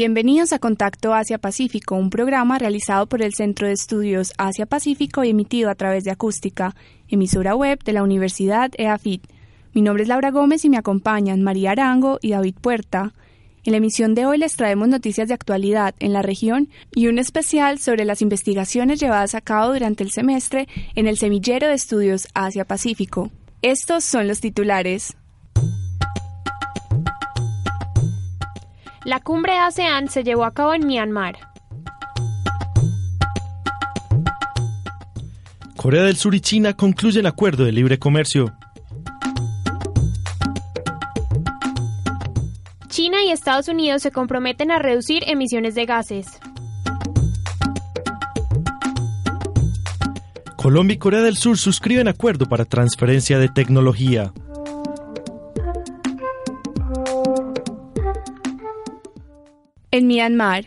Bienvenidos a Contacto Asia-Pacífico, un programa realizado por el Centro de Estudios Asia-Pacífico y emitido a través de Acústica, emisora web de la Universidad EAFIT. Mi nombre es Laura Gómez y me acompañan María Arango y David Puerta. En la emisión de hoy les traemos noticias de actualidad en la región y un especial sobre las investigaciones llevadas a cabo durante el semestre en el Semillero de Estudios Asia-Pacífico. Estos son los titulares. La cumbre ASEAN se llevó a cabo en Myanmar. Corea del Sur y China concluyen acuerdo de libre comercio. China y Estados Unidos se comprometen a reducir emisiones de gases. Colombia y Corea del Sur suscriben acuerdo para transferencia de tecnología. En Myanmar.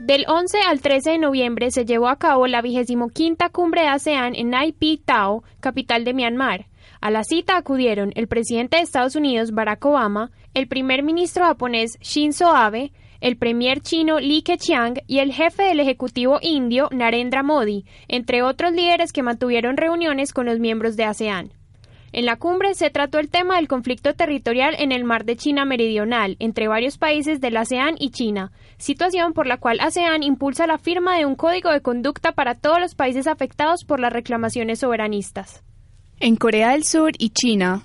Del 11 al 13 de noviembre se llevó a cabo la vigésimo quinta cumbre de ASEAN en Naypyi Tao, capital de Myanmar. A la cita acudieron el presidente de Estados Unidos Barack Obama, el primer ministro japonés Shinzo Abe, el premier chino Li Keqiang y el jefe del Ejecutivo indio Narendra Modi, entre otros líderes que mantuvieron reuniones con los miembros de ASEAN. En la cumbre se trató el tema del conflicto territorial en el mar de China Meridional entre varios países del ASEAN y China, situación por la cual ASEAN impulsa la firma de un código de conducta para todos los países afectados por las reclamaciones soberanistas. En Corea del Sur y China.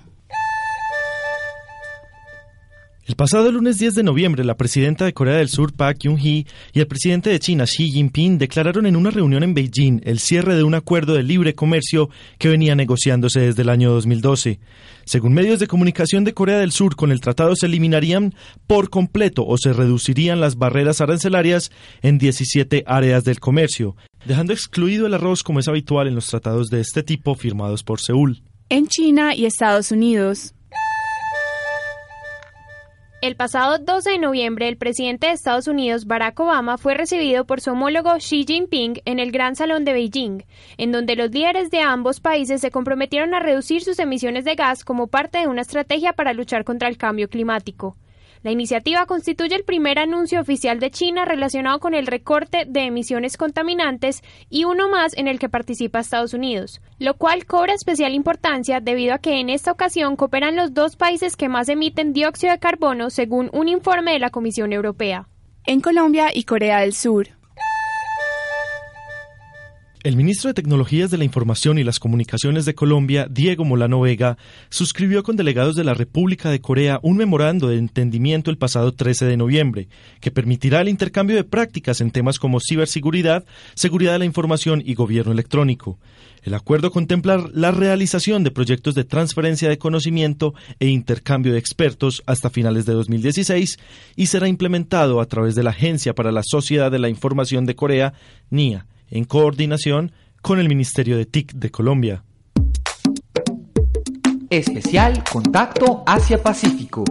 El pasado lunes 10 de noviembre, la presidenta de Corea del Sur, Park Geun-hye, y el presidente de China, Xi Jinping, declararon en una reunión en Beijing el cierre de un acuerdo de libre comercio que venía negociándose desde el año 2012. Según medios de comunicación de Corea del Sur, con el tratado se eliminarían por completo o se reducirían las barreras arancelarias en 17 áreas del comercio, dejando excluido el arroz como es habitual en los tratados de este tipo firmados por Seúl. En China y Estados Unidos. El pasado 12 de noviembre, el presidente de Estados Unidos, Barack Obama, fue recibido por su homólogo Xi Jinping en el Gran Salón de Beijing, en donde los líderes de ambos países se comprometieron a reducir sus emisiones de gas como parte de una estrategia para luchar contra el cambio climático. La iniciativa constituye el primer anuncio oficial de China relacionado con el recorte de emisiones contaminantes y uno más en el que participa Estados Unidos, lo cual cobra especial importancia debido a que en esta ocasión cooperan los dos países que más emiten dióxido de carbono según un informe de la Comisión Europea. En Colombia y Corea del Sur. El ministro de Tecnologías de la Información y las Comunicaciones de Colombia, Diego Molano Vega, suscribió con delegados de la República de Corea un memorando de entendimiento el pasado 13 de noviembre, que permitirá el intercambio de prácticas en temas como ciberseguridad, seguridad de la información y gobierno electrónico. El acuerdo contempla la realización de proyectos de transferencia de conocimiento e intercambio de expertos hasta finales de 2016 y será implementado a través de la Agencia para la Sociedad de la Información de Corea, NIA en coordinación con el Ministerio de TIC de Colombia. Especial Contacto Asia-Pacífico.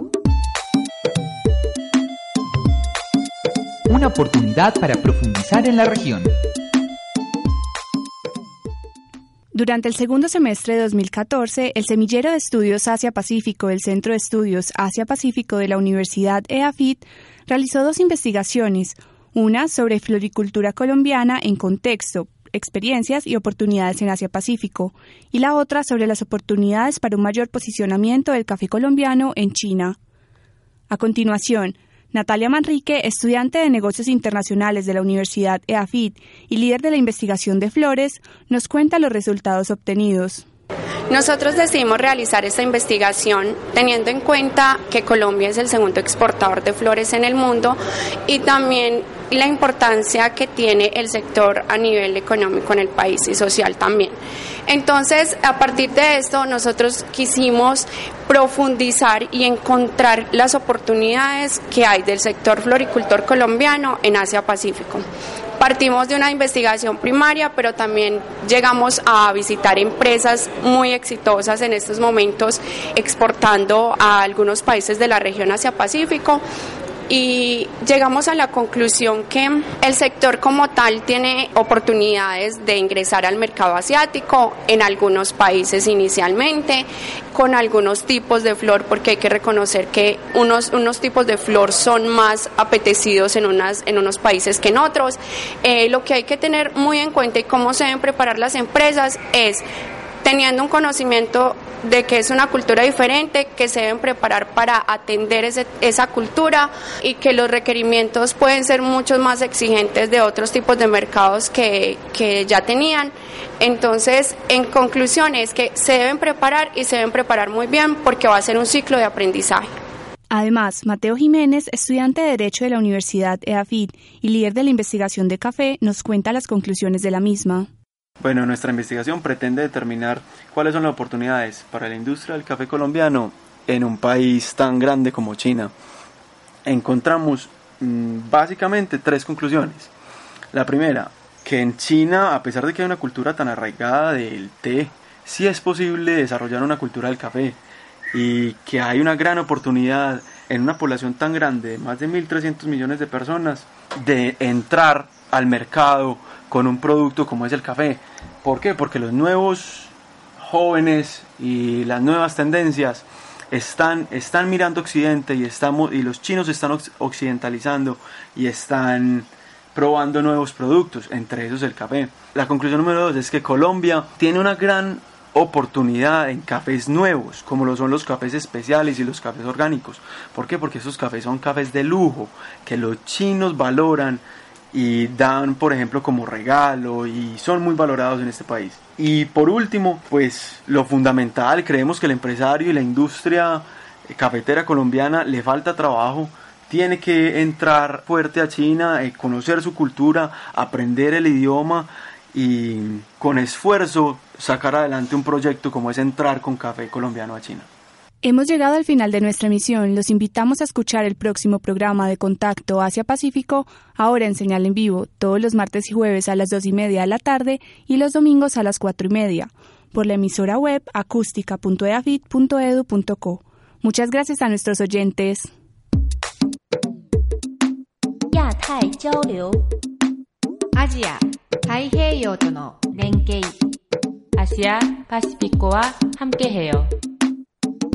Una oportunidad para profundizar en la región. Durante el segundo semestre de 2014, el Semillero de Estudios Asia-Pacífico del Centro de Estudios Asia-Pacífico de la Universidad EAFIT realizó dos investigaciones, una sobre floricultura colombiana en contexto, experiencias y oportunidades en Asia-Pacífico, y la otra sobre las oportunidades para un mayor posicionamiento del café colombiano en China. A continuación, Natalia Manrique, estudiante de negocios internacionales de la Universidad EAFIT y líder de la investigación de flores, nos cuenta los resultados obtenidos. Nosotros decidimos realizar esta investigación teniendo en cuenta que Colombia es el segundo exportador de flores en el mundo y también la importancia que tiene el sector a nivel económico en el país y social también. Entonces, a partir de esto, nosotros quisimos profundizar y encontrar las oportunidades que hay del sector floricultor colombiano en Asia-Pacífico. Partimos de una investigación primaria, pero también llegamos a visitar empresas muy exitosas en estos momentos exportando a algunos países de la región Asia-Pacífico y llegamos a la conclusión que el sector como tal tiene oportunidades de ingresar al mercado asiático en algunos países inicialmente, con algunos tipos de flor, porque hay que reconocer que unos, unos tipos de flor son más apetecidos en, unas, en unos países que en otros. Eh, lo que hay que tener muy en cuenta y cómo se deben preparar las empresas es teniendo un conocimiento de que es una cultura diferente, que se deben preparar para atender esa cultura y que los requerimientos pueden ser mucho más exigentes de otros tipos de mercados que, que ya tenían. Entonces, en conclusión, es que se deben preparar y se deben preparar muy bien porque va a ser un ciclo de aprendizaje. Además, Mateo Jiménez, estudiante de Derecho de la Universidad EAFID y líder de la investigación de café, nos cuenta las conclusiones de la misma. Bueno, nuestra investigación pretende determinar cuáles son las oportunidades para la industria del café colombiano en un país tan grande como China. Encontramos mm, básicamente tres conclusiones. La primera, que en China, a pesar de que hay una cultura tan arraigada del té, sí es posible desarrollar una cultura del café y que hay una gran oportunidad en una población tan grande, más de 1.300 millones de personas, de entrar al mercado con un producto como es el café. ¿Por qué? Porque los nuevos jóvenes y las nuevas tendencias están, están mirando Occidente y, estamos, y los chinos están occidentalizando y están probando nuevos productos, entre esos el café. La conclusión número dos es que Colombia tiene una gran oportunidad en cafés nuevos, como lo son los cafés especiales y los cafés orgánicos. ¿Por qué? Porque esos cafés son cafés de lujo, que los chinos valoran y dan, por ejemplo, como regalo y son muy valorados en este país. Y por último, pues lo fundamental, creemos que el empresario y la industria cafetera colombiana le falta trabajo, tiene que entrar fuerte a China, eh, conocer su cultura, aprender el idioma y con esfuerzo sacar adelante un proyecto como es entrar con café colombiano a China. Hemos llegado al final de nuestra emisión. Los invitamos a escuchar el próximo programa de Contacto Asia-Pacífico, ahora en señal en vivo, todos los martes y jueves a las dos y media de la tarde y los domingos a las cuatro y media, por la emisora web acústica.eafit.edu.co. Muchas gracias a nuestros oyentes. Asia,